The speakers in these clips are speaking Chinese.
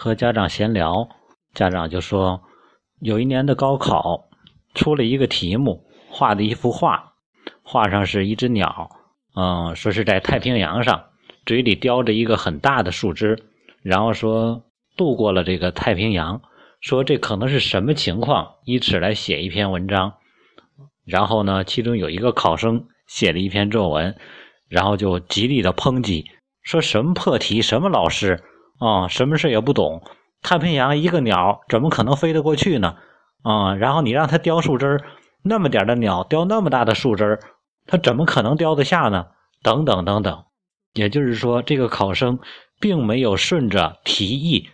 和家长闲聊，家长就说，有一年的高考出了一个题目，画的一幅画，画上是一只鸟，嗯，说是在太平洋上，嘴里叼着一个很大的树枝，然后说渡过了这个太平洋，说这可能是什么情况，以此来写一篇文章。然后呢，其中有一个考生写了一篇作文，然后就极力的抨击，说什么破题，什么老师。啊，什么事也不懂。太平洋一个鸟怎么可能飞得过去呢？啊，然后你让它叼树枝那么点的鸟叼那么大的树枝它怎么可能叼得下呢？等等等等。也就是说，这个考生并没有顺着题意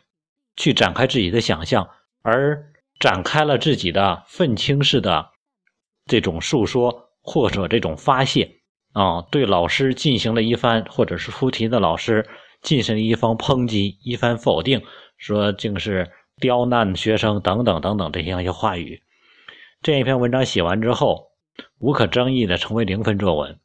去展开自己的想象，而展开了自己的愤青式的这种述说或者这种发泄啊，对老师进行了一番，或者是出题的老师。进行一方抨击，一番否定，说竟是刁难学生等等等等这样一些话语。这一篇文章写完之后，无可争议的成为零分作文。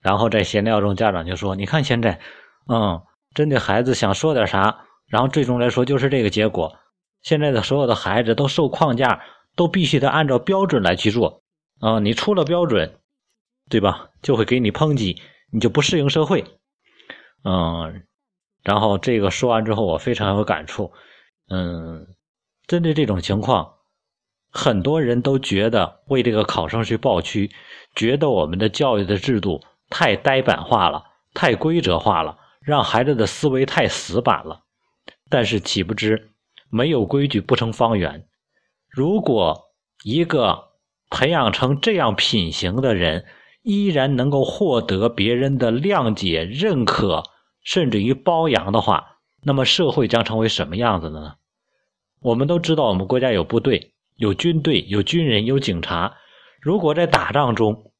然后在闲聊中，家长就说：“你看现在，嗯，针对孩子想说点啥，然后最终来说就是这个结果。现在的所有的孩子都受框架，都必须得按照标准来去做。啊，你出了标准，对吧？就会给你抨击，你就不适应社会。”嗯，然后这个说完之后，我非常有感触。嗯，针对这种情况，很多人都觉得为这个考生去抱屈，觉得我们的教育的制度太呆板化了，太规则化了，让孩子的思维太死板了。但是岂不知，没有规矩不成方圆。如果一个培养成这样品行的人，依然能够获得别人的谅解、认可，甚至于包养的话，那么社会将成为什么样子的呢？我们都知道，我们国家有部队、有军队、有军人、有警察。如果在打仗中，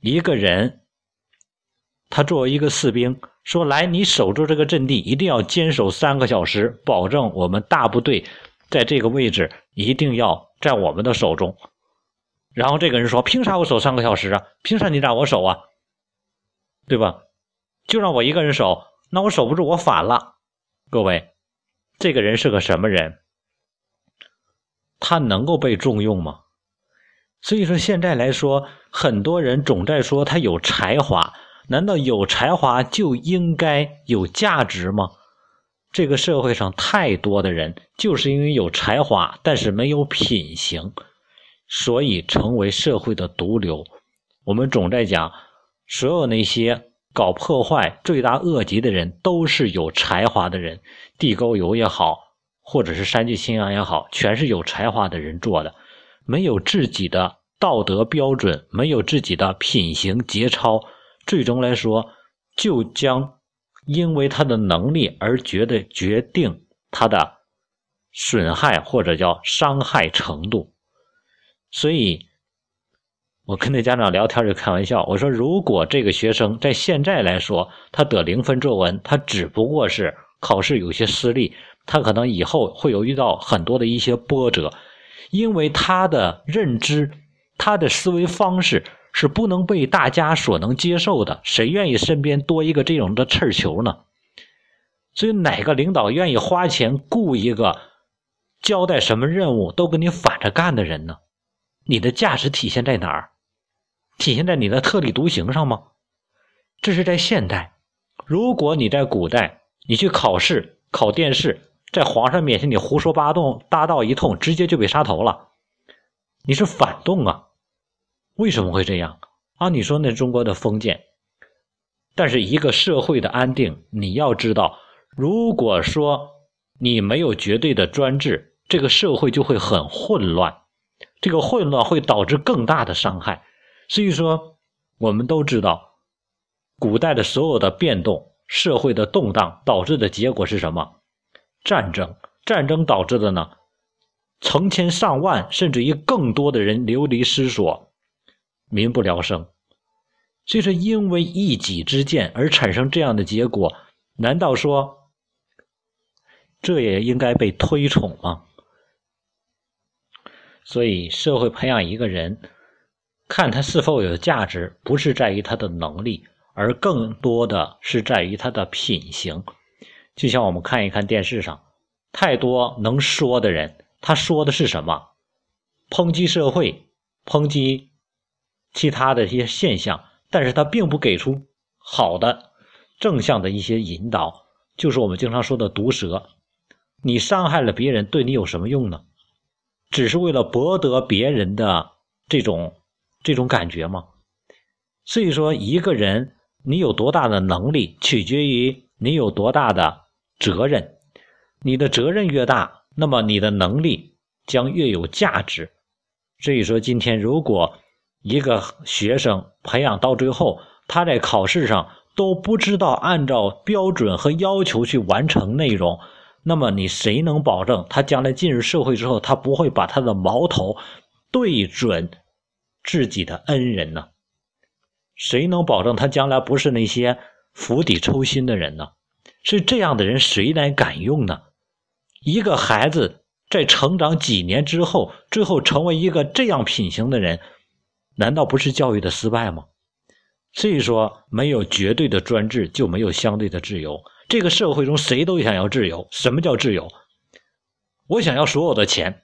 一个人他作为一个士兵说：“来，你守住这个阵地，一定要坚守三个小时，保证我们大部队在这个位置一定要在我们的手中。”然后这个人说：“凭啥我守三个小时啊？凭啥你让我守啊？对吧？就让我一个人守，那我守不住，我反了。各位，这个人是个什么人？他能够被重用吗？所以说，现在来说，很多人总在说他有才华，难道有才华就应该有价值吗？这个社会上太多的人就是因为有才华，但是没有品行。”所以成为社会的毒瘤。我们总在讲，所有那些搞破坏、罪大恶极的人，都是有才华的人。地沟油也好，或者是三聚氰胺也好，全是有才华的人做的。没有自己的道德标准，没有自己的品行节操，最终来说，就将因为他的能力而觉得决定他的损害或者叫伤害程度。所以，我跟那家长聊天就开玩笑，我说：如果这个学生在现在来说，他得零分作文，他只不过是考试有些失利，他可能以后会有遇到很多的一些波折，因为他的认知、他的思维方式是不能被大家所能接受的。谁愿意身边多一个这种的刺球呢？所以，哪个领导愿意花钱雇一个交代什么任务都跟你反着干的人呢？你的价值体现在哪儿？体现在你的特立独行上吗？这是在现代。如果你在古代，你去考试考殿试，在皇上面前你胡说八道八道一通，直接就被杀头了。你是反动啊？为什么会这样啊？你说那中国的封建，但是一个社会的安定，你要知道，如果说你没有绝对的专制，这个社会就会很混乱。这个混乱会导致更大的伤害，所以说，我们都知道，古代的所有的变动、社会的动荡导致的结果是什么？战争。战争导致的呢，成千上万甚至于更多的人流离失所，民不聊生。所以说，因为一己之见而产生这样的结果，难道说这也应该被推崇吗？所以，社会培养一个人，看他是否有价值，不是在于他的能力，而更多的是在于他的品行。就像我们看一看电视上，太多能说的人，他说的是什么？抨击社会，抨击其他的一些现象，但是他并不给出好的、正向的一些引导，就是我们经常说的毒舌。你伤害了别人，对你有什么用呢？只是为了博得别人的这种这种感觉吗？所以说，一个人你有多大的能力，取决于你有多大的责任。你的责任越大，那么你的能力将越有价值。所以说，今天如果一个学生培养到最后，他在考试上都不知道按照标准和要求去完成内容，那么你谁能保证他将来进入社会之后，他不会把他的矛头对准自己的恩人呢？谁能保证他将来不是那些釜底抽薪的人呢？是这样的人，谁来敢用呢？一个孩子。在成长几年之后，最后成为一个这样品行的人，难道不是教育的失败吗？所以说，没有绝对的专制，就没有相对的自由。这个社会中，谁都想要自由。什么叫自由？我想要所有的钱，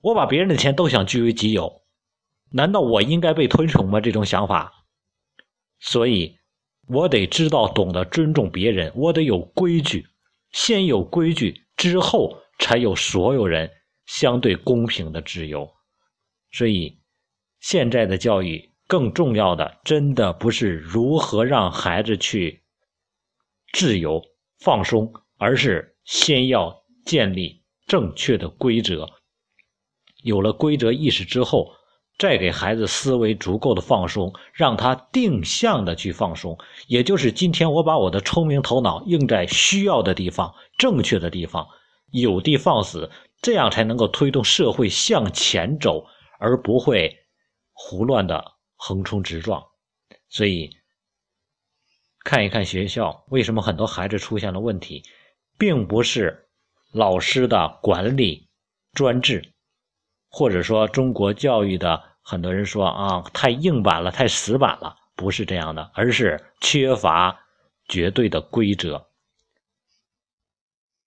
我把别人的钱都想据为己有，难道我应该被推崇吗？这种想法。所以，我得知道懂得尊重别人，我得有规矩，先有规矩之后。才有所有人相对公平的自由，所以现在的教育更重要的，真的不是如何让孩子去自由放松，而是先要建立正确的规则。有了规则意识之后，再给孩子思维足够的放松，让他定向的去放松。也就是今天我把我的聪明头脑用在需要的地方、正确的地方。有的放矢，这样才能够推动社会向前走，而不会胡乱的横冲直撞。所以，看一看学校为什么很多孩子出现了问题，并不是老师的管理专制，或者说中国教育的很多人说啊太硬板了，太死板了，不是这样的，而是缺乏绝对的规则。